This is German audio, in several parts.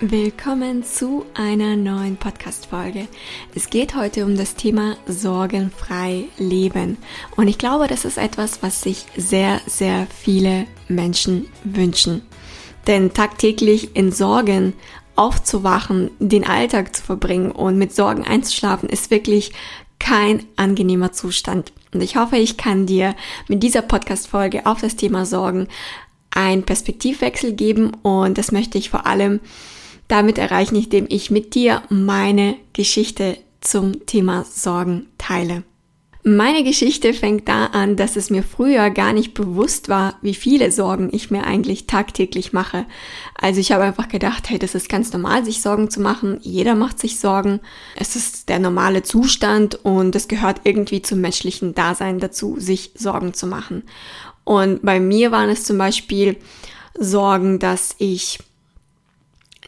Willkommen zu einer neuen Podcast-Folge. Es geht heute um das Thema sorgenfrei leben. Und ich glaube, das ist etwas, was sich sehr, sehr viele Menschen wünschen. Denn tagtäglich in Sorgen aufzuwachen, den Alltag zu verbringen und mit Sorgen einzuschlafen, ist wirklich kein angenehmer Zustand. Und ich hoffe, ich kann dir mit dieser Podcast-Folge auf das Thema Sorgen einen Perspektivwechsel geben und das möchte ich vor allem damit erreichen, indem ich mit dir meine Geschichte zum Thema Sorgen teile. Meine Geschichte fängt da an, dass es mir früher gar nicht bewusst war, wie viele Sorgen ich mir eigentlich tagtäglich mache. Also ich habe einfach gedacht, hey, das ist ganz normal, sich Sorgen zu machen. Jeder macht sich Sorgen. Es ist der normale Zustand und es gehört irgendwie zum menschlichen Dasein dazu, sich Sorgen zu machen. Und bei mir waren es zum Beispiel Sorgen, dass ich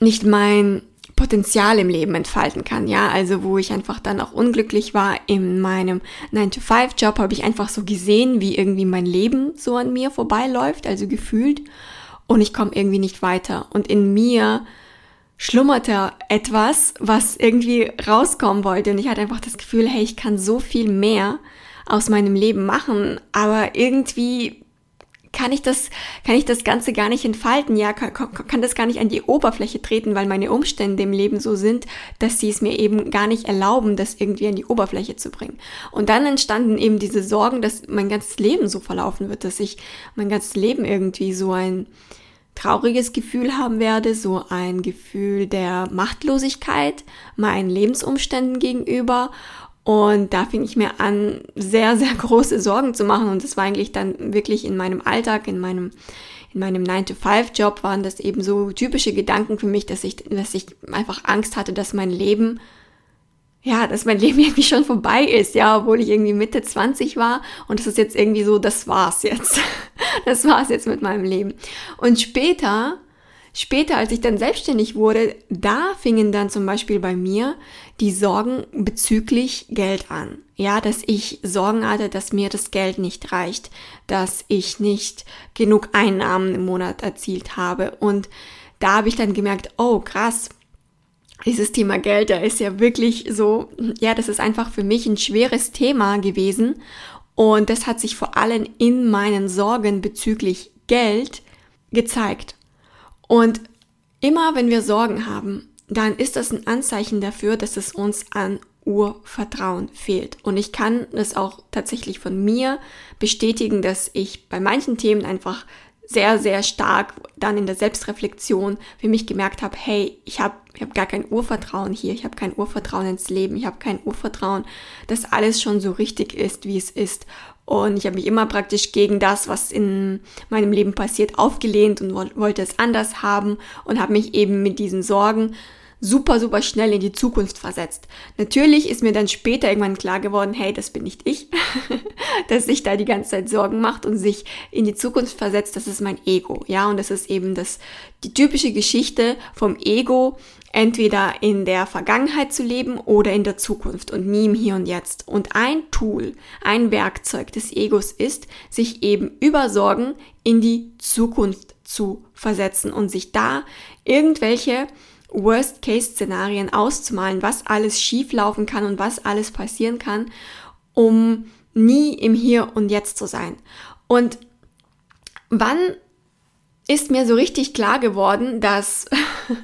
nicht mein Potenzial im Leben entfalten kann, ja, also wo ich einfach dann auch unglücklich war in meinem 9-to-5-Job, habe ich einfach so gesehen, wie irgendwie mein Leben so an mir vorbeiläuft, also gefühlt, und ich komme irgendwie nicht weiter. Und in mir schlummerte etwas, was irgendwie rauskommen wollte, und ich hatte einfach das Gefühl, hey, ich kann so viel mehr aus meinem Leben machen, aber irgendwie kann ich das, kann ich das Ganze gar nicht entfalten, ja, kann, kann das gar nicht an die Oberfläche treten, weil meine Umstände im Leben so sind, dass sie es mir eben gar nicht erlauben, das irgendwie an die Oberfläche zu bringen. Und dann entstanden eben diese Sorgen, dass mein ganzes Leben so verlaufen wird, dass ich mein ganzes Leben irgendwie so ein trauriges Gefühl haben werde, so ein Gefühl der Machtlosigkeit meinen Lebensumständen gegenüber und da fing ich mir an, sehr, sehr große Sorgen zu machen. Und das war eigentlich dann wirklich in meinem Alltag, in meinem, in meinem 9-to-5-Job waren das eben so typische Gedanken für mich, dass ich, dass ich einfach Angst hatte, dass mein Leben, ja, dass mein Leben irgendwie schon vorbei ist, ja, obwohl ich irgendwie Mitte 20 war. Und es ist jetzt irgendwie so, das war's jetzt. Das war's jetzt mit meinem Leben. Und später, Später, als ich dann selbstständig wurde, da fingen dann zum Beispiel bei mir die Sorgen bezüglich Geld an. Ja, dass ich Sorgen hatte, dass mir das Geld nicht reicht, dass ich nicht genug Einnahmen im Monat erzielt habe. Und da habe ich dann gemerkt, oh krass, dieses Thema Geld, da ist ja wirklich so, ja, das ist einfach für mich ein schweres Thema gewesen. Und das hat sich vor allem in meinen Sorgen bezüglich Geld gezeigt. Und immer wenn wir Sorgen haben, dann ist das ein Anzeichen dafür, dass es uns an Urvertrauen fehlt. Und ich kann es auch tatsächlich von mir bestätigen, dass ich bei manchen Themen einfach sehr, sehr stark dann in der Selbstreflexion für mich gemerkt habe, hey, ich habe ich hab gar kein Urvertrauen hier, ich habe kein Urvertrauen ins Leben, ich habe kein Urvertrauen, dass alles schon so richtig ist, wie es ist. Und ich habe mich immer praktisch gegen das, was in meinem Leben passiert, aufgelehnt und wollte es anders haben und habe mich eben mit diesen Sorgen super, super schnell in die Zukunft versetzt. Natürlich ist mir dann später irgendwann klar geworden, hey, das bin nicht ich, dass sich da die ganze Zeit Sorgen macht und sich in die Zukunft versetzt, das ist mein Ego, ja, und das ist eben das, die typische Geschichte vom Ego, entweder in der Vergangenheit zu leben oder in der Zukunft und nie im Hier und Jetzt. Und ein Tool, ein Werkzeug des Egos ist, sich eben über Sorgen in die Zukunft zu versetzen und sich da irgendwelche Worst-Case-Szenarien auszumalen, was alles schieflaufen kann und was alles passieren kann, um nie im Hier und Jetzt zu sein. Und wann ist mir so richtig klar geworden, dass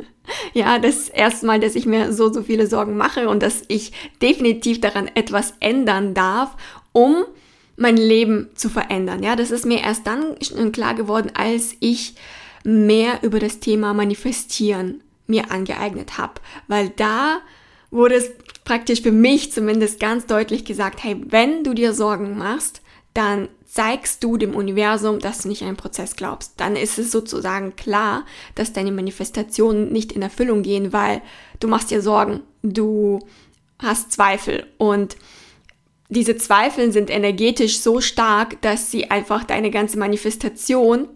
ja, das erste Mal, dass ich mir so, so viele Sorgen mache und dass ich definitiv daran etwas ändern darf, um mein Leben zu verändern. Ja, das ist mir erst dann klar geworden, als ich mehr über das Thema Manifestieren mir angeeignet habe, weil da wurde es praktisch für mich zumindest ganz deutlich gesagt, hey, wenn du dir Sorgen machst, dann zeigst du dem Universum, dass du nicht an den Prozess glaubst. Dann ist es sozusagen klar, dass deine Manifestationen nicht in Erfüllung gehen, weil du machst dir Sorgen, du hast Zweifel und diese Zweifel sind energetisch so stark, dass sie einfach deine ganze Manifestation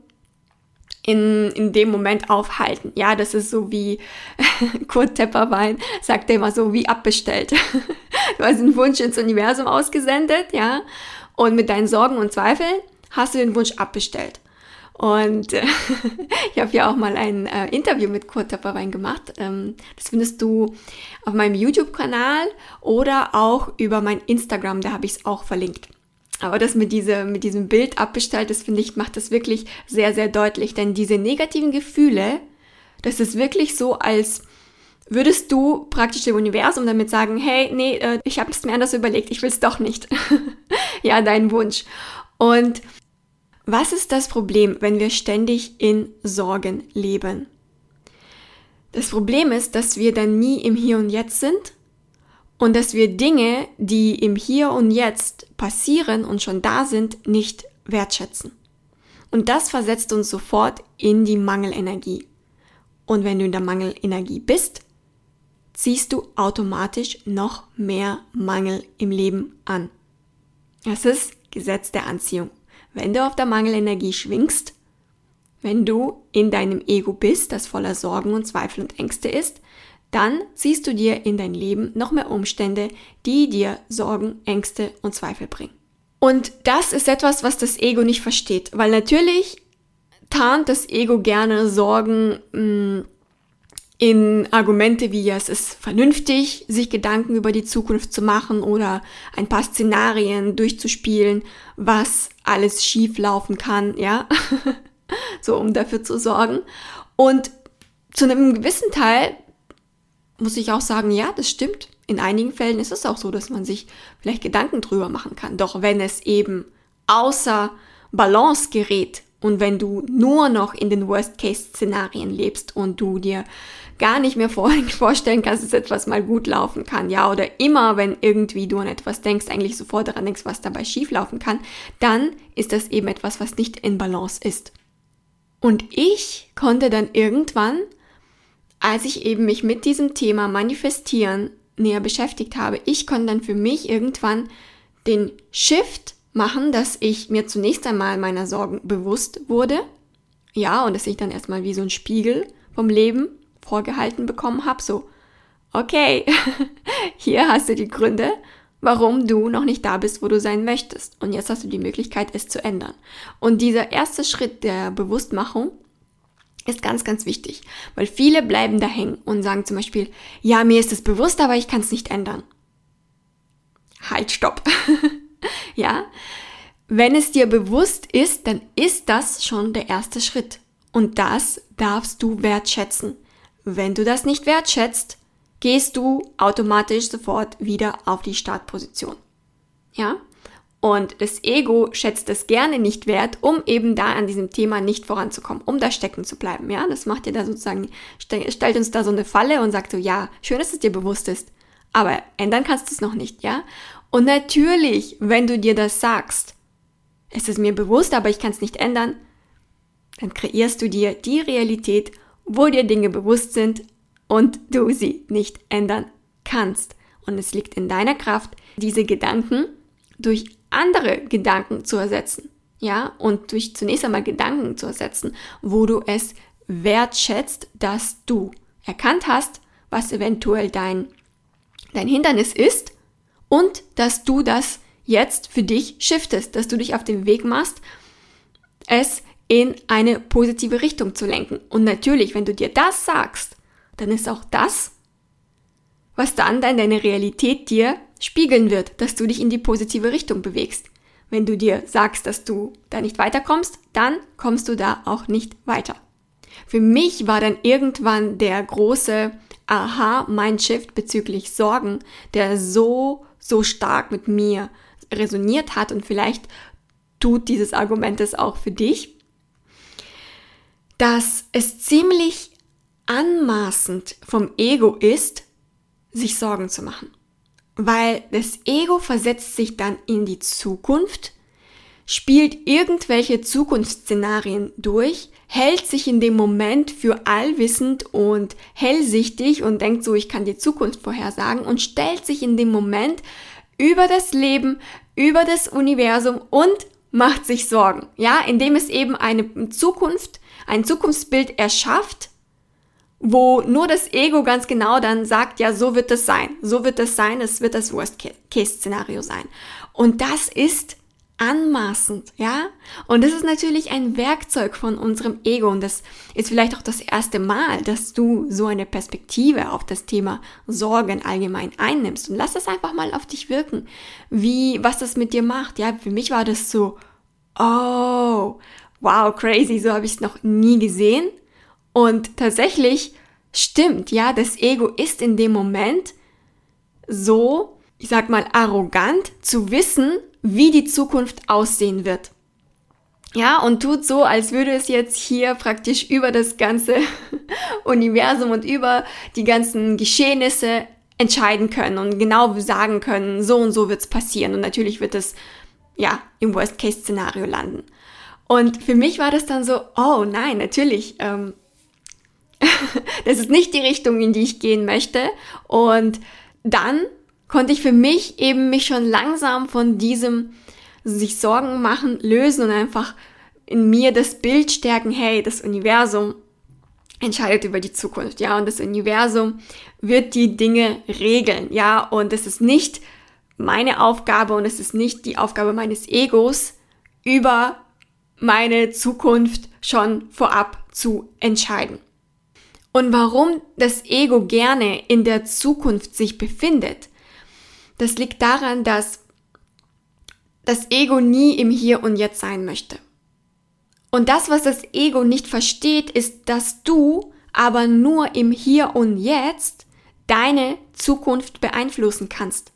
in, in dem Moment aufhalten. Ja, das ist so wie Kurt Tepperwein sagt er immer so wie abbestellt. du hast einen Wunsch ins Universum ausgesendet, ja, und mit deinen Sorgen und Zweifeln hast du den Wunsch abbestellt. Und äh, ich habe ja auch mal ein äh, Interview mit Kurt Töpferwein gemacht. Ähm, das findest du auf meinem YouTube-Kanal oder auch über mein Instagram, da habe ich es auch verlinkt. Aber das mit, diese, mit diesem Bild abbestellt, das finde ich, macht das wirklich sehr, sehr deutlich. Denn diese negativen Gefühle, das ist wirklich so, als würdest du praktisch dem Universum damit sagen, hey, nee, äh, ich habe es mir anders überlegt, ich will es doch nicht. ja, dein Wunsch. Und was ist das Problem, wenn wir ständig in Sorgen leben? Das Problem ist, dass wir dann nie im Hier und Jetzt sind und dass wir Dinge, die im Hier und Jetzt passieren und schon da sind, nicht wertschätzen. Und das versetzt uns sofort in die Mangelenergie. Und wenn du in der Mangelenergie bist, ziehst du automatisch noch mehr Mangel im Leben an. Das ist Gesetz der Anziehung wenn du auf der Mangelenergie schwingst, wenn du in deinem Ego bist, das voller Sorgen und Zweifel und Ängste ist, dann ziehst du dir in dein Leben noch mehr Umstände, die dir Sorgen, Ängste und Zweifel bringen. Und das ist etwas, was das Ego nicht versteht, weil natürlich tarnt das Ego gerne Sorgen mh, mm, in Argumente wie es ist vernünftig, sich Gedanken über die Zukunft zu machen oder ein paar Szenarien durchzuspielen, was alles schief laufen kann, ja, so um dafür zu sorgen. Und zu einem gewissen Teil muss ich auch sagen, ja, das stimmt. In einigen Fällen ist es auch so, dass man sich vielleicht Gedanken drüber machen kann. Doch wenn es eben außer Balance gerät und wenn du nur noch in den Worst-Case-Szenarien lebst und du dir gar nicht mehr vorstellen kannst, dass etwas mal gut laufen kann, ja, oder immer, wenn irgendwie du an etwas denkst, eigentlich sofort daran denkst, was dabei schief laufen kann, dann ist das eben etwas, was nicht in Balance ist. Und ich konnte dann irgendwann, als ich eben mich mit diesem Thema Manifestieren näher beschäftigt habe, ich konnte dann für mich irgendwann den Shift machen, dass ich mir zunächst einmal meiner Sorgen bewusst wurde. Ja, und dass ich dann erstmal wie so ein Spiegel vom Leben vorgehalten bekommen habe, so, okay, hier hast du die Gründe, warum du noch nicht da bist, wo du sein möchtest. Und jetzt hast du die Möglichkeit, es zu ändern. Und dieser erste Schritt der Bewusstmachung ist ganz, ganz wichtig, weil viele bleiben da hängen und sagen zum Beispiel, ja, mir ist es bewusst, aber ich kann es nicht ändern. Halt, stopp. ja, wenn es dir bewusst ist, dann ist das schon der erste Schritt. Und das darfst du wertschätzen. Wenn du das nicht wertschätzt, gehst du automatisch sofort wieder auf die Startposition. Ja? Und das Ego schätzt es gerne nicht wert, um eben da an diesem Thema nicht voranzukommen, um da stecken zu bleiben. Ja, das macht dir da sozusagen, stellt uns da so eine Falle und sagt so, ja, schön, dass es dir bewusst ist, aber ändern kannst du es noch nicht, ja? Und natürlich, wenn du dir das sagst, es ist mir bewusst, aber ich kann es nicht ändern, dann kreierst du dir die Realität wo dir Dinge bewusst sind und du sie nicht ändern kannst. Und es liegt in deiner Kraft, diese Gedanken durch andere Gedanken zu ersetzen. Ja, und durch zunächst einmal Gedanken zu ersetzen, wo du es wertschätzt, dass du erkannt hast, was eventuell dein, dein Hindernis ist und dass du das jetzt für dich shiftest, dass du dich auf den Weg machst, es in eine positive Richtung zu lenken. Und natürlich, wenn du dir das sagst, dann ist auch das, was dann deine Realität dir spiegeln wird, dass du dich in die positive Richtung bewegst. Wenn du dir sagst, dass du da nicht weiterkommst, dann kommst du da auch nicht weiter. Für mich war dann irgendwann der große Aha-Mindshift bezüglich Sorgen, der so, so stark mit mir resoniert hat und vielleicht tut dieses Argument es auch für dich dass es ziemlich anmaßend vom Ego ist, sich Sorgen zu machen. Weil das Ego versetzt sich dann in die Zukunft, spielt irgendwelche Zukunftsszenarien durch, hält sich in dem Moment für allwissend und hellsichtig und denkt so, ich kann die Zukunft vorhersagen und stellt sich in dem Moment über das Leben, über das Universum und macht sich Sorgen. Ja, indem es eben eine Zukunft, ein Zukunftsbild erschafft, wo nur das Ego ganz genau dann sagt, ja, so wird es sein, so wird es sein, es wird das Worst-Case-Szenario sein. Und das ist anmaßend, ja? Und das ist natürlich ein Werkzeug von unserem Ego und das ist vielleicht auch das erste Mal, dass du so eine Perspektive auf das Thema Sorgen allgemein einnimmst und lass das einfach mal auf dich wirken, wie, was das mit dir macht, ja? Für mich war das so, oh, wow, crazy, so habe ich es noch nie gesehen und tatsächlich stimmt, ja, das Ego ist in dem Moment so, ich sag mal, arrogant zu wissen, wie die Zukunft aussehen wird. Ja, und tut so, als würde es jetzt hier praktisch über das ganze Universum und über die ganzen Geschehnisse entscheiden können und genau sagen können, so und so wird's passieren. Und natürlich wird es, ja, im Worst-Case-Szenario landen. Und für mich war das dann so, oh nein, natürlich, ähm, das ist nicht die Richtung, in die ich gehen möchte. Und dann konnte ich für mich eben mich schon langsam von diesem sich Sorgen machen lösen und einfach in mir das Bild stärken, hey, das Universum entscheidet über die Zukunft, ja, und das Universum wird die Dinge regeln, ja, und es ist nicht meine Aufgabe und es ist nicht die Aufgabe meines Egos, über meine Zukunft schon vorab zu entscheiden. Und warum das Ego gerne in der Zukunft sich befindet, das liegt daran, dass das Ego nie im Hier und Jetzt sein möchte. Und das, was das Ego nicht versteht, ist, dass du aber nur im Hier und Jetzt deine Zukunft beeinflussen kannst.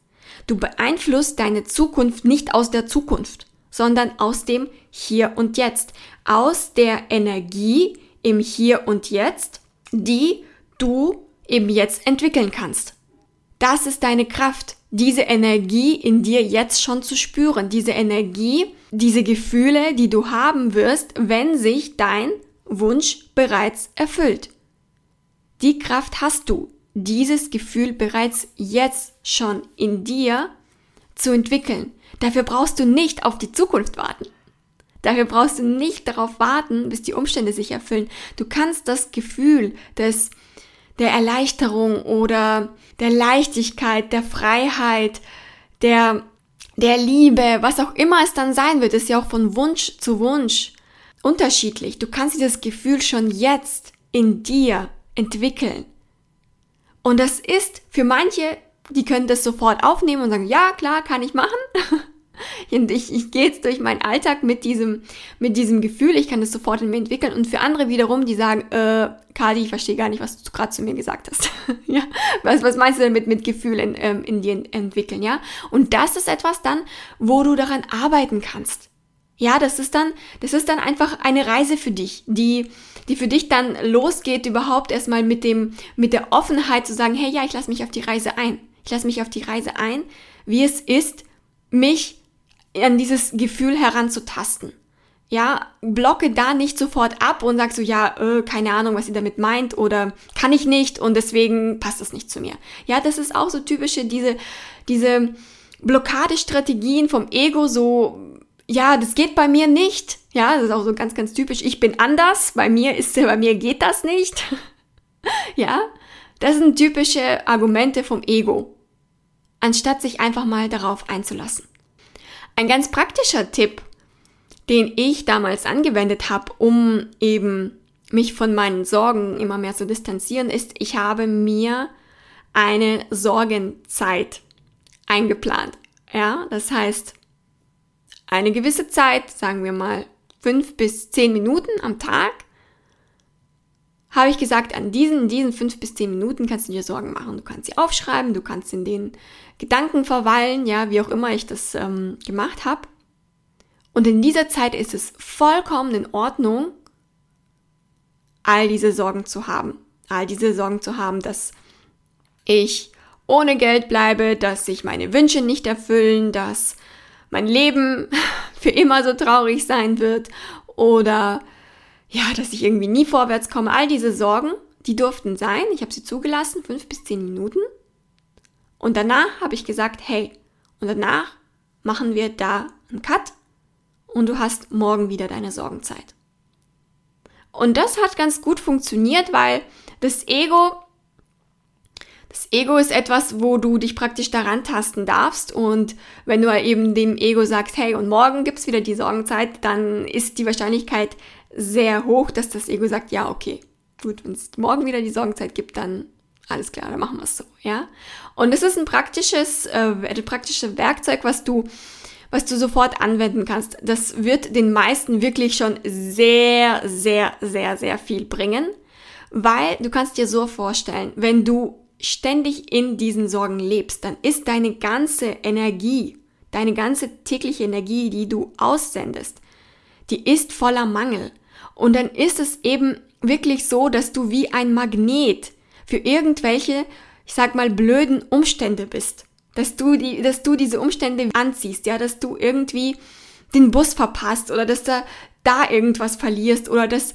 Du beeinflusst deine Zukunft nicht aus der Zukunft, sondern aus dem Hier und Jetzt, aus der Energie im Hier und Jetzt, die du im Jetzt entwickeln kannst. Das ist deine Kraft, diese Energie in dir jetzt schon zu spüren, diese Energie, diese Gefühle, die du haben wirst, wenn sich dein Wunsch bereits erfüllt. Die Kraft hast du, dieses Gefühl bereits jetzt schon in dir zu entwickeln. Dafür brauchst du nicht auf die Zukunft warten. Dafür brauchst du nicht darauf warten, bis die Umstände sich erfüllen. Du kannst das Gefühl des der Erleichterung oder der Leichtigkeit, der Freiheit, der, der Liebe, was auch immer es dann sein wird, ist ja auch von Wunsch zu Wunsch unterschiedlich. Du kannst dieses Gefühl schon jetzt in dir entwickeln. Und das ist für manche, die können das sofort aufnehmen und sagen, ja, klar, kann ich machen. Und ich, ich gehe jetzt durch meinen Alltag mit diesem, mit diesem Gefühl, ich kann das sofort in mir entwickeln. Und für andere wiederum, die sagen, äh, Kadi, ich verstehe gar nicht, was du gerade zu mir gesagt hast. ja, was, was meinst du denn mit, mit Gefühlen ähm, in dir entwickeln, ja? Und das ist etwas dann, wo du daran arbeiten kannst. Ja, das ist dann, das ist dann einfach eine Reise für dich, die, die für dich dann losgeht, überhaupt erstmal mit dem, mit der Offenheit zu sagen, hey, ja, ich lasse mich auf die Reise ein. Ich lasse mich auf die Reise ein, wie es ist, mich an dieses Gefühl heranzutasten. Ja, blocke da nicht sofort ab und sag so, ja, äh, keine Ahnung, was sie damit meint oder kann ich nicht und deswegen passt das nicht zu mir. Ja, das ist auch so typische, diese, diese Blockadestrategien vom Ego, so, ja, das geht bei mir nicht. Ja, das ist auch so ganz, ganz typisch. Ich bin anders, bei mir ist, bei mir geht das nicht. ja, das sind typische Argumente vom Ego. Anstatt sich einfach mal darauf einzulassen. Ein ganz praktischer Tipp, den ich damals angewendet habe, um eben mich von meinen Sorgen immer mehr zu distanzieren, ist, ich habe mir eine Sorgenzeit eingeplant. Ja, das heißt, eine gewisse Zeit, sagen wir mal fünf bis zehn Minuten am Tag, habe ich gesagt, an diesen, diesen fünf bis zehn Minuten kannst du dir Sorgen machen. Du kannst sie aufschreiben, du kannst in den Gedanken verweilen, ja, wie auch immer ich das ähm, gemacht habe. Und in dieser Zeit ist es vollkommen in Ordnung, all diese Sorgen zu haben. All diese Sorgen zu haben, dass ich ohne Geld bleibe, dass sich meine Wünsche nicht erfüllen, dass mein Leben für immer so traurig sein wird oder ja, dass ich irgendwie nie vorwärts komme. All diese Sorgen, die durften sein. Ich habe sie zugelassen, fünf bis zehn Minuten. Und danach habe ich gesagt, hey, und danach machen wir da einen Cut und du hast morgen wieder deine Sorgenzeit. Und das hat ganz gut funktioniert, weil das Ego, das Ego ist etwas, wo du dich praktisch daran tasten darfst. Und wenn du eben dem Ego sagst, hey, und morgen gibt's wieder die Sorgenzeit, dann ist die Wahrscheinlichkeit sehr hoch, dass das Ego sagt, ja, okay, gut, wenn es morgen wieder die Sorgenzeit gibt, dann alles klar, dann machen wir es so, ja. Und es ist ein praktisches, äh, praktisches Werkzeug, was du was du sofort anwenden kannst. Das wird den meisten wirklich schon sehr, sehr, sehr, sehr viel bringen, weil du kannst dir so vorstellen, wenn du ständig in diesen Sorgen lebst, dann ist deine ganze Energie, deine ganze tägliche Energie, die du aussendest, die ist voller Mangel. Und dann ist es eben wirklich so, dass du wie ein Magnet für irgendwelche, ich sag mal, blöden Umstände bist dass du die, dass du diese Umstände anziehst, ja, dass du irgendwie den Bus verpasst oder dass da da irgendwas verlierst oder dass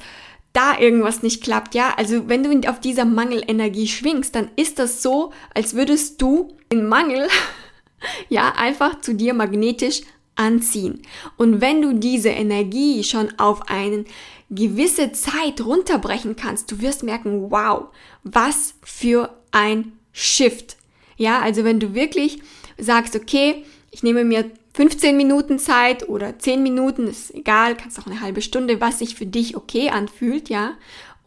da irgendwas nicht klappt, ja. Also wenn du auf dieser Mangelenergie schwingst, dann ist das so, als würdest du den Mangel, ja, einfach zu dir magnetisch anziehen. Und wenn du diese Energie schon auf eine gewisse Zeit runterbrechen kannst, du wirst merken, wow, was für ein Shift ja, also wenn du wirklich sagst, okay, ich nehme mir 15 Minuten Zeit oder 10 Minuten, ist egal, kannst auch eine halbe Stunde, was sich für dich okay anfühlt, ja.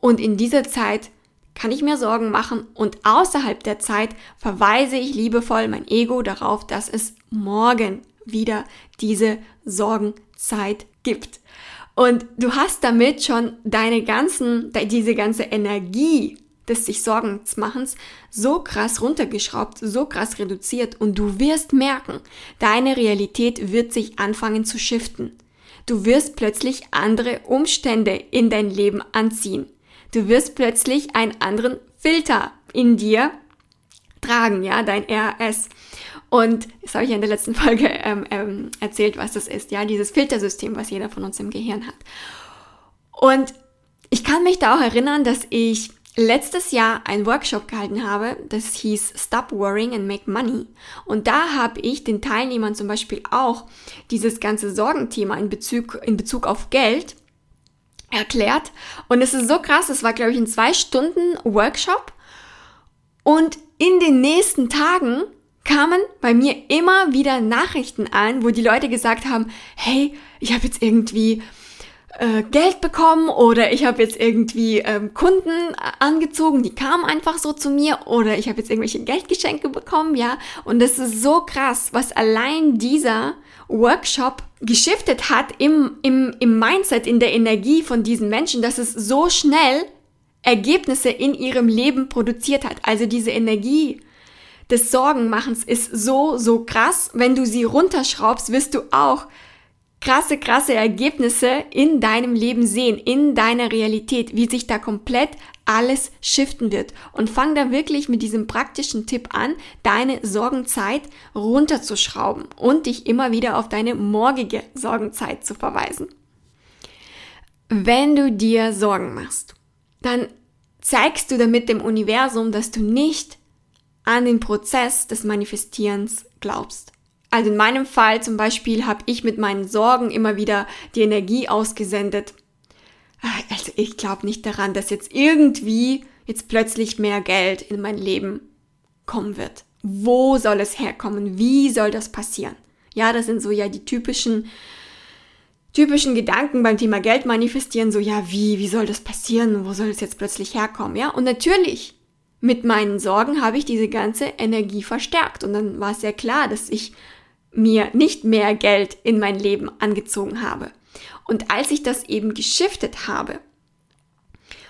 Und in dieser Zeit kann ich mir Sorgen machen und außerhalb der Zeit verweise ich liebevoll mein Ego darauf, dass es morgen wieder diese Sorgenzeit gibt. Und du hast damit schon deine ganzen, diese ganze Energie des sich Sorgensmachens so krass runtergeschraubt, so krass reduziert und du wirst merken, deine Realität wird sich anfangen zu shiften. Du wirst plötzlich andere Umstände in dein Leben anziehen. Du wirst plötzlich einen anderen Filter in dir tragen, ja, dein RS. Und das habe ich in der letzten Folge ähm, ähm, erzählt, was das ist, ja, dieses Filtersystem, was jeder von uns im Gehirn hat. Und ich kann mich da auch erinnern, dass ich letztes Jahr einen Workshop gehalten habe, das hieß Stop Worrying and Make Money. Und da habe ich den Teilnehmern zum Beispiel auch dieses ganze Sorgenthema in Bezug, in Bezug auf Geld erklärt. Und es ist so krass, es war, glaube ich, ein zwei Stunden Workshop. Und in den nächsten Tagen kamen bei mir immer wieder Nachrichten an, wo die Leute gesagt haben, hey, ich habe jetzt irgendwie äh, Geld bekommen oder ich habe jetzt irgendwie ähm, Kunden angezogen, die kamen einfach so zu mir oder ich habe jetzt irgendwelche Geldgeschenke bekommen, ja. Und das ist so krass, was allein dieser Workshop geschiftet hat im, im, im Mindset, in der Energie von diesen Menschen, dass es so schnell Ergebnisse in ihrem Leben produziert hat. Also diese Energie des Sorgenmachens ist so, so krass. Wenn du sie runterschraubst, wirst du auch krasse, krasse Ergebnisse in deinem Leben sehen, in deiner Realität, wie sich da komplett alles shiften wird. Und fang da wirklich mit diesem praktischen Tipp an, deine Sorgenzeit runterzuschrauben und dich immer wieder auf deine morgige Sorgenzeit zu verweisen. Wenn du dir Sorgen machst, dann zeigst du damit dem Universum, dass du nicht an den Prozess des Manifestierens glaubst. Also in meinem Fall zum Beispiel habe ich mit meinen Sorgen immer wieder die Energie ausgesendet. Also ich glaube nicht daran, dass jetzt irgendwie jetzt plötzlich mehr Geld in mein Leben kommen wird. Wo soll es herkommen? Wie soll das passieren? Ja, das sind so ja die typischen typischen Gedanken beim Thema Geld manifestieren, so ja, wie, wie soll das passieren? Wo soll es jetzt plötzlich herkommen? Ja, und natürlich mit meinen Sorgen habe ich diese ganze Energie verstärkt und dann war es ja klar, dass ich mir nicht mehr Geld in mein Leben angezogen habe. Und als ich das eben geschiftet habe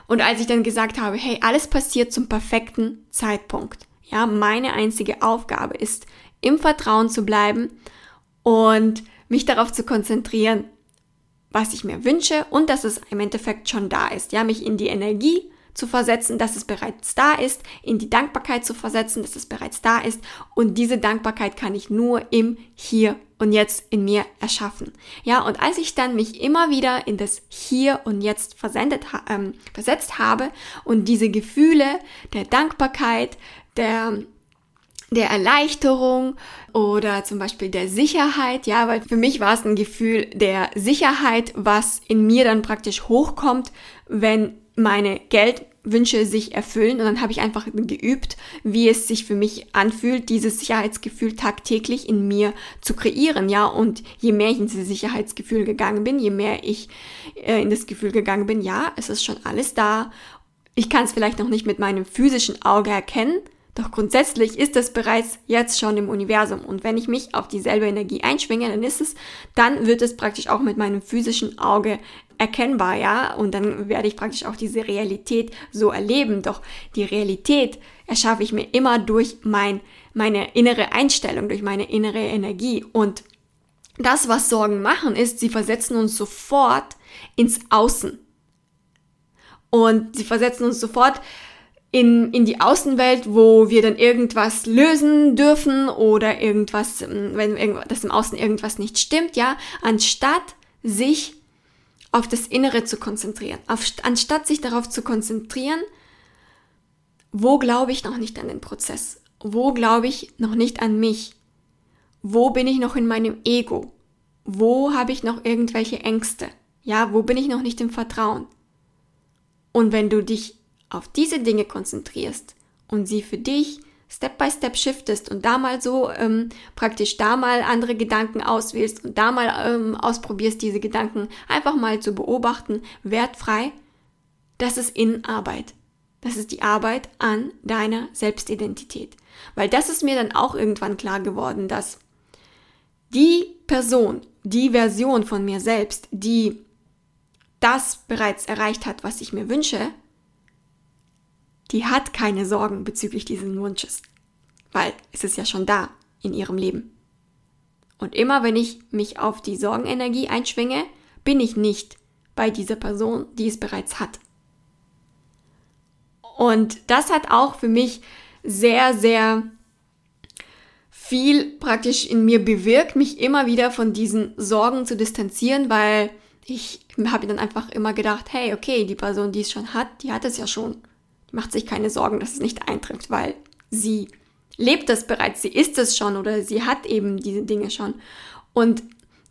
und als ich dann gesagt habe, hey, alles passiert zum perfekten Zeitpunkt. Ja, meine einzige Aufgabe ist, im Vertrauen zu bleiben und mich darauf zu konzentrieren, was ich mir wünsche und dass es im Endeffekt schon da ist. Ja, mich in die Energie zu versetzen, dass es bereits da ist, in die Dankbarkeit zu versetzen, dass es bereits da ist. Und diese Dankbarkeit kann ich nur im Hier und Jetzt in mir erschaffen. Ja, und als ich dann mich immer wieder in das Hier und Jetzt versendet, ähm, versetzt habe und diese Gefühle der Dankbarkeit, der der Erleichterung oder zum Beispiel der Sicherheit, ja, weil für mich war es ein Gefühl der Sicherheit, was in mir dann praktisch hochkommt, wenn meine Geldwünsche sich erfüllen und dann habe ich einfach geübt, wie es sich für mich anfühlt, dieses Sicherheitsgefühl tagtäglich in mir zu kreieren, ja, und je mehr ich in dieses Sicherheitsgefühl gegangen bin, je mehr ich äh, in das Gefühl gegangen bin, ja, es ist schon alles da. Ich kann es vielleicht noch nicht mit meinem physischen Auge erkennen, doch grundsätzlich ist es bereits jetzt schon im Universum und wenn ich mich auf dieselbe Energie einschwinge, dann ist es, dann wird es praktisch auch mit meinem physischen Auge erkennbar, ja, und dann werde ich praktisch auch diese Realität so erleben. Doch die Realität erschaffe ich mir immer durch mein, meine innere Einstellung, durch meine innere Energie und das, was Sorgen machen, ist, sie versetzen uns sofort ins Außen. Und sie versetzen uns sofort in, in die Außenwelt, wo wir dann irgendwas lösen dürfen oder irgendwas, ähm, wenn das im Außen irgendwas nicht stimmt, ja, anstatt sich auf das Innere zu konzentrieren, auf, anstatt sich darauf zu konzentrieren, wo glaube ich noch nicht an den Prozess, wo glaube ich noch nicht an mich, wo bin ich noch in meinem Ego, wo habe ich noch irgendwelche Ängste, ja, wo bin ich noch nicht im Vertrauen. Und wenn du dich auf diese Dinge konzentrierst und sie für dich Step by Step shiftest und da mal so ähm, praktisch da mal andere Gedanken auswählst und da mal ähm, ausprobierst, diese Gedanken einfach mal zu beobachten, wertfrei, das ist Innenarbeit. Das ist die Arbeit an deiner Selbstidentität. Weil das ist mir dann auch irgendwann klar geworden, dass die Person, die Version von mir selbst, die das bereits erreicht hat, was ich mir wünsche, die hat keine Sorgen bezüglich dieses Wunsches, weil es ist ja schon da in ihrem Leben. Und immer wenn ich mich auf die Sorgenenergie einschwinge, bin ich nicht bei dieser Person, die es bereits hat. Und das hat auch für mich sehr, sehr viel praktisch in mir bewirkt, mich immer wieder von diesen Sorgen zu distanzieren, weil ich habe dann einfach immer gedacht, hey, okay, die Person, die es schon hat, die hat es ja schon macht sich keine Sorgen, dass es nicht eintrifft, weil sie lebt das bereits, sie ist es schon oder sie hat eben diese Dinge schon. Und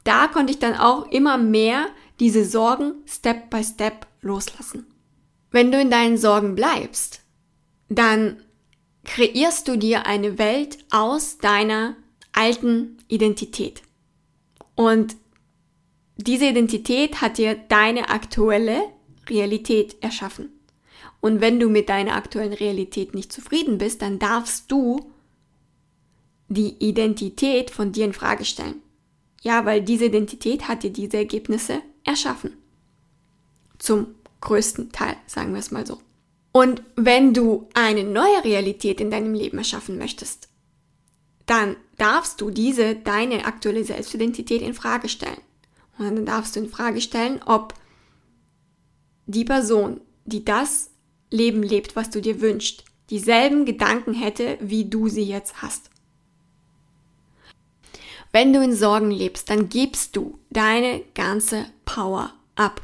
da konnte ich dann auch immer mehr diese Sorgen Step by Step loslassen. Wenn du in deinen Sorgen bleibst, dann kreierst du dir eine Welt aus deiner alten Identität. Und diese Identität hat dir deine aktuelle Realität erschaffen. Und wenn du mit deiner aktuellen Realität nicht zufrieden bist, dann darfst du die Identität von dir in Frage stellen. Ja, weil diese Identität hat dir diese Ergebnisse erschaffen. Zum größten Teil, sagen wir es mal so. Und wenn du eine neue Realität in deinem Leben erschaffen möchtest, dann darfst du diese, deine aktuelle Selbstidentität in Frage stellen. Und dann darfst du in Frage stellen, ob die Person, die das Leben lebt, was du dir wünschst, dieselben Gedanken hätte, wie du sie jetzt hast. Wenn du in Sorgen lebst, dann gibst du deine ganze Power ab.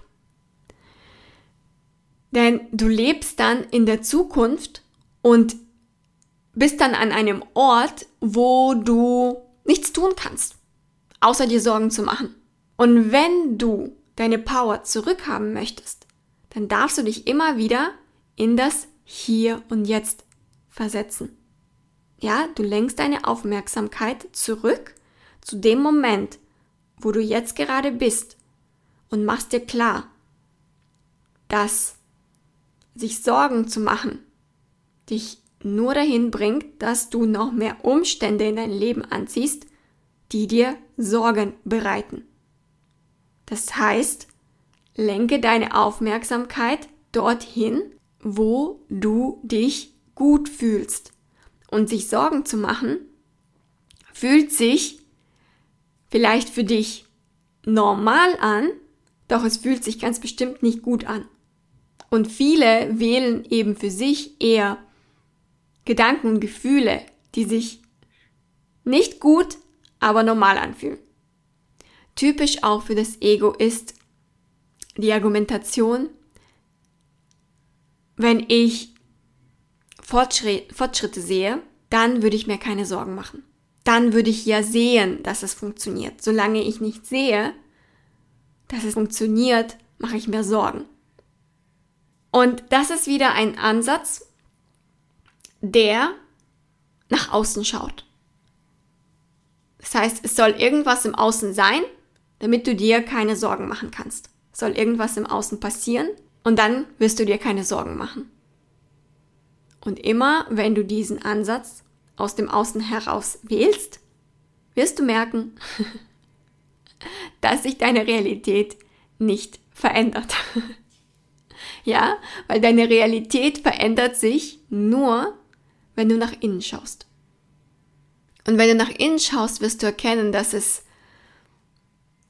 Denn du lebst dann in der Zukunft und bist dann an einem Ort, wo du nichts tun kannst, außer dir Sorgen zu machen. Und wenn du deine Power zurückhaben möchtest, dann darfst du dich immer wieder in das Hier und Jetzt versetzen. Ja, du lenkst deine Aufmerksamkeit zurück zu dem Moment, wo du jetzt gerade bist und machst dir klar, dass sich Sorgen zu machen dich nur dahin bringt, dass du noch mehr Umstände in dein Leben anziehst, die dir Sorgen bereiten. Das heißt, lenke deine Aufmerksamkeit dorthin, wo du dich gut fühlst. Und sich Sorgen zu machen, fühlt sich vielleicht für dich normal an, doch es fühlt sich ganz bestimmt nicht gut an. Und viele wählen eben für sich eher Gedanken und Gefühle, die sich nicht gut, aber normal anfühlen. typisch auch für das Ego ist die Argumentation, wenn ich Fortschritt, Fortschritte sehe, dann würde ich mir keine Sorgen machen. Dann würde ich ja sehen, dass es funktioniert. Solange ich nicht sehe, dass es funktioniert, mache ich mir Sorgen. Und das ist wieder ein Ansatz, der nach außen schaut. Das heißt, es soll irgendwas im Außen sein, damit du dir keine Sorgen machen kannst. Es soll irgendwas im Außen passieren und dann wirst du dir keine Sorgen machen. Und immer, wenn du diesen Ansatz aus dem Außen heraus wählst, wirst du merken, dass sich deine Realität nicht verändert. ja, weil deine Realität verändert sich nur, wenn du nach innen schaust. Und wenn du nach innen schaust, wirst du erkennen, dass es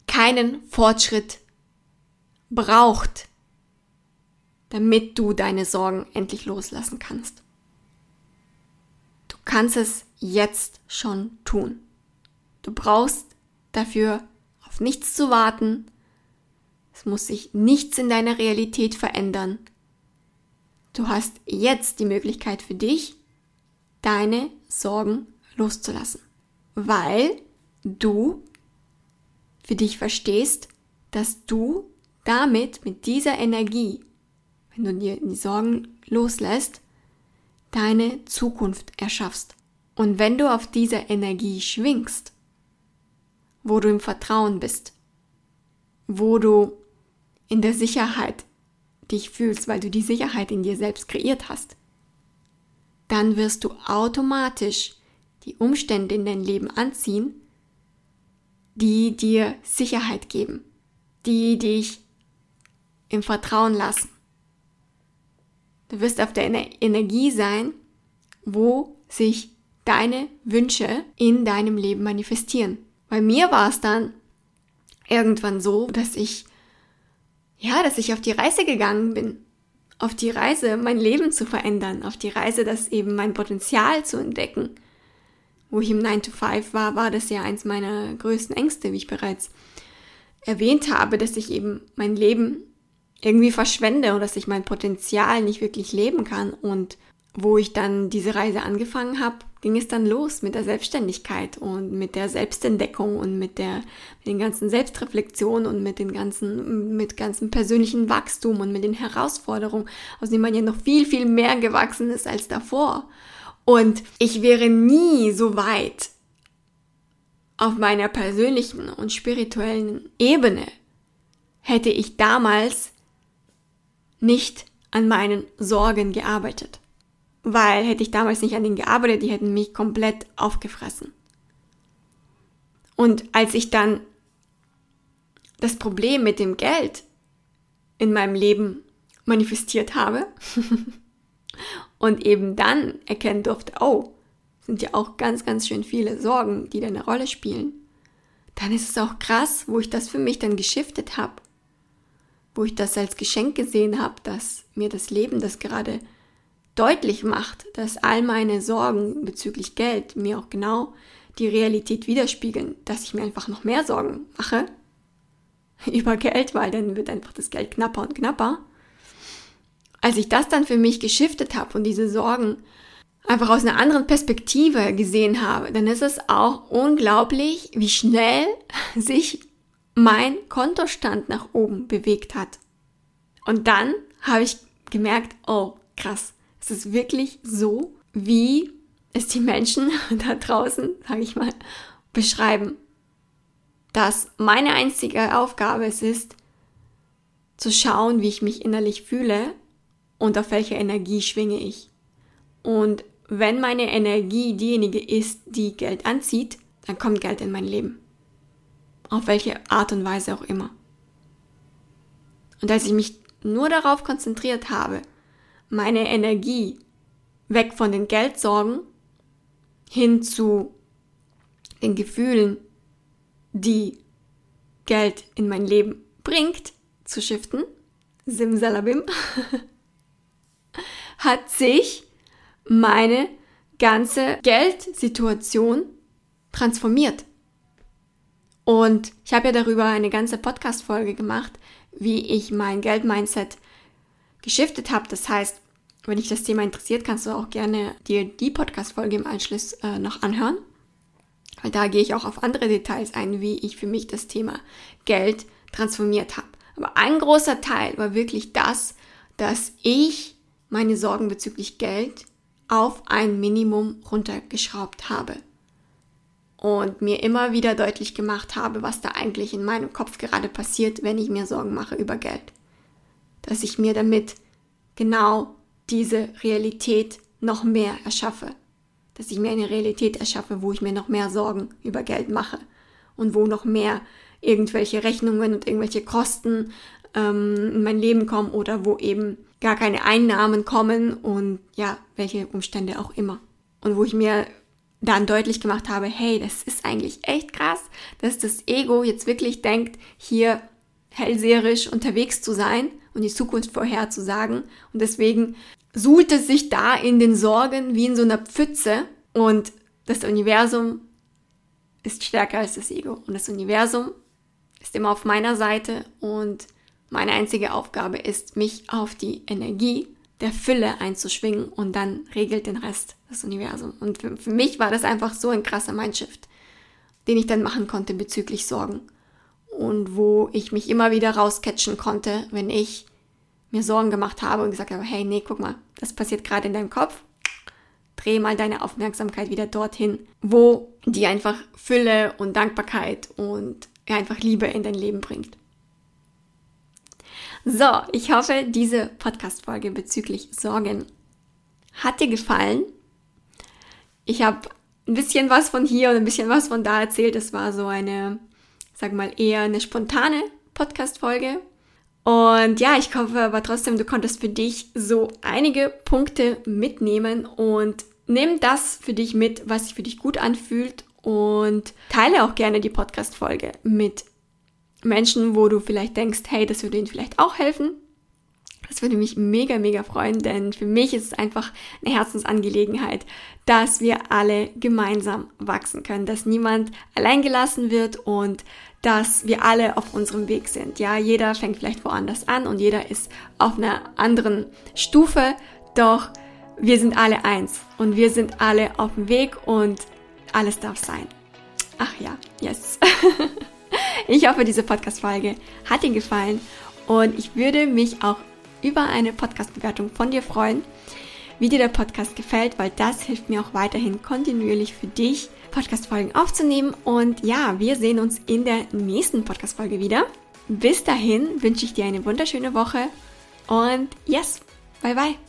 keinen Fortschritt braucht, damit du deine Sorgen endlich loslassen kannst. Du kannst es jetzt schon tun. Du brauchst dafür auf nichts zu warten. Es muss sich nichts in deiner Realität verändern. Du hast jetzt die Möglichkeit für dich, deine Sorgen loszulassen, weil du für dich verstehst, dass du damit, mit dieser Energie, wenn du dir die Sorgen loslässt, deine Zukunft erschaffst. Und wenn du auf dieser Energie schwingst, wo du im Vertrauen bist, wo du in der Sicherheit dich fühlst, weil du die Sicherheit in dir selbst kreiert hast, dann wirst du automatisch die Umstände in dein Leben anziehen, die dir Sicherheit geben, die dich im Vertrauen lassen. Du wirst auf der Energie sein, wo sich deine Wünsche in deinem Leben manifestieren. Bei mir war es dann irgendwann so, dass ich, ja, dass ich auf die Reise gegangen bin. Auf die Reise, mein Leben zu verändern. Auf die Reise, das eben mein Potenzial zu entdecken wo ich im 9 to 5 war, war das ja eins meiner größten Ängste, wie ich bereits erwähnt habe, dass ich eben mein Leben irgendwie verschwende und dass ich mein Potenzial nicht wirklich leben kann. Und wo ich dann diese Reise angefangen habe, ging es dann los mit der Selbstständigkeit und mit der Selbstentdeckung und mit der mit den ganzen Selbstreflexionen und mit den ganzen mit ganzen persönlichen Wachstum und mit den Herausforderungen, aus denen man ja noch viel viel mehr gewachsen ist als davor. Und ich wäre nie so weit auf meiner persönlichen und spirituellen Ebene, hätte ich damals nicht an meinen Sorgen gearbeitet. Weil hätte ich damals nicht an denen gearbeitet, die hätten mich komplett aufgefressen. Und als ich dann das Problem mit dem Geld in meinem Leben manifestiert habe und eben dann erkennen durfte, oh, sind ja auch ganz, ganz schön viele Sorgen, die da eine Rolle spielen, dann ist es auch krass, wo ich das für mich dann geschiftet habe, wo ich das als Geschenk gesehen habe, dass mir das Leben das gerade deutlich macht, dass all meine Sorgen bezüglich Geld mir auch genau die Realität widerspiegeln, dass ich mir einfach noch mehr Sorgen mache über Geld, weil dann wird einfach das Geld knapper und knapper. Als ich das dann für mich geschiftet habe und diese Sorgen einfach aus einer anderen Perspektive gesehen habe, dann ist es auch unglaublich, wie schnell sich mein Kontostand nach oben bewegt hat. Und dann habe ich gemerkt, oh krass, es ist wirklich so, wie es die Menschen da draußen, sage ich mal, beschreiben. Dass meine einzige Aufgabe es ist, zu schauen, wie ich mich innerlich fühle und auf welche Energie schwinge ich. Und wenn meine Energie diejenige ist, die Geld anzieht, dann kommt Geld in mein Leben. Auf welche Art und Weise auch immer. Und als ich mich nur darauf konzentriert habe, meine Energie weg von den Geldsorgen hin zu den Gefühlen, die Geld in mein Leben bringt, zu shiften, simsalabim, hat sich meine ganze Geldsituation transformiert. Und ich habe ja darüber eine ganze Podcast-Folge gemacht, wie ich mein Geld-Mindset geschiftet habe. Das heißt, wenn dich das Thema interessiert, kannst du auch gerne dir die Podcast-Folge im Anschluss äh, noch anhören. Weil da gehe ich auch auf andere Details ein, wie ich für mich das Thema Geld transformiert habe. Aber ein großer Teil war wirklich das, dass ich meine Sorgen bezüglich Geld auf ein Minimum runtergeschraubt habe. Und mir immer wieder deutlich gemacht habe, was da eigentlich in meinem Kopf gerade passiert, wenn ich mir Sorgen mache über Geld. Dass ich mir damit genau diese Realität noch mehr erschaffe dass ich mir eine Realität erschaffe, wo ich mir noch mehr Sorgen über Geld mache und wo noch mehr irgendwelche Rechnungen und irgendwelche Kosten ähm, in mein Leben kommen oder wo eben gar keine Einnahmen kommen und ja, welche Umstände auch immer. Und wo ich mir dann deutlich gemacht habe, hey, das ist eigentlich echt krass, dass das Ego jetzt wirklich denkt, hier hellseherisch unterwegs zu sein und die Zukunft vorherzusagen. Und deswegen suhlt es sich da in den Sorgen wie in so einer Pfütze und das Universum ist stärker als das Ego. Und das Universum ist immer auf meiner Seite und meine einzige Aufgabe ist, mich auf die Energie der Fülle einzuschwingen und dann regelt den Rest das Universum. Und für, für mich war das einfach so ein krasser Mindshift, den ich dann machen konnte bezüglich Sorgen. Und wo ich mich immer wieder rauscatchen konnte, wenn ich mir Sorgen gemacht habe und gesagt habe, hey, nee, guck mal, das passiert gerade in deinem Kopf. Dreh mal deine Aufmerksamkeit wieder dorthin, wo die einfach Fülle und Dankbarkeit und einfach Liebe in dein Leben bringt. So, ich hoffe, diese Podcast-Folge bezüglich Sorgen hat dir gefallen. Ich habe ein bisschen was von hier und ein bisschen was von da erzählt. Es war so eine, sag mal, eher eine spontane Podcast-Folge. Und ja, ich hoffe aber trotzdem, du konntest für dich so einige Punkte mitnehmen und nimm das für dich mit, was sich für dich gut anfühlt und teile auch gerne die Podcast-Folge mit Menschen, wo du vielleicht denkst, hey, das würde ihnen vielleicht auch helfen. Das würde mich mega, mega freuen, denn für mich ist es einfach eine Herzensangelegenheit, dass wir alle gemeinsam wachsen können, dass niemand allein gelassen wird und dass wir alle auf unserem Weg sind. Ja, jeder fängt vielleicht woanders an und jeder ist auf einer anderen Stufe, doch wir sind alle eins und wir sind alle auf dem Weg und alles darf sein. Ach ja, yes. ich hoffe, diese Podcast-Folge hat dir gefallen und ich würde mich auch über eine Podcast-Bewertung von dir freuen, wie dir der Podcast gefällt, weil das hilft mir auch weiterhin kontinuierlich für dich, Podcast-Folgen aufzunehmen. Und ja, wir sehen uns in der nächsten Podcast-Folge wieder. Bis dahin wünsche ich dir eine wunderschöne Woche und yes, bye bye.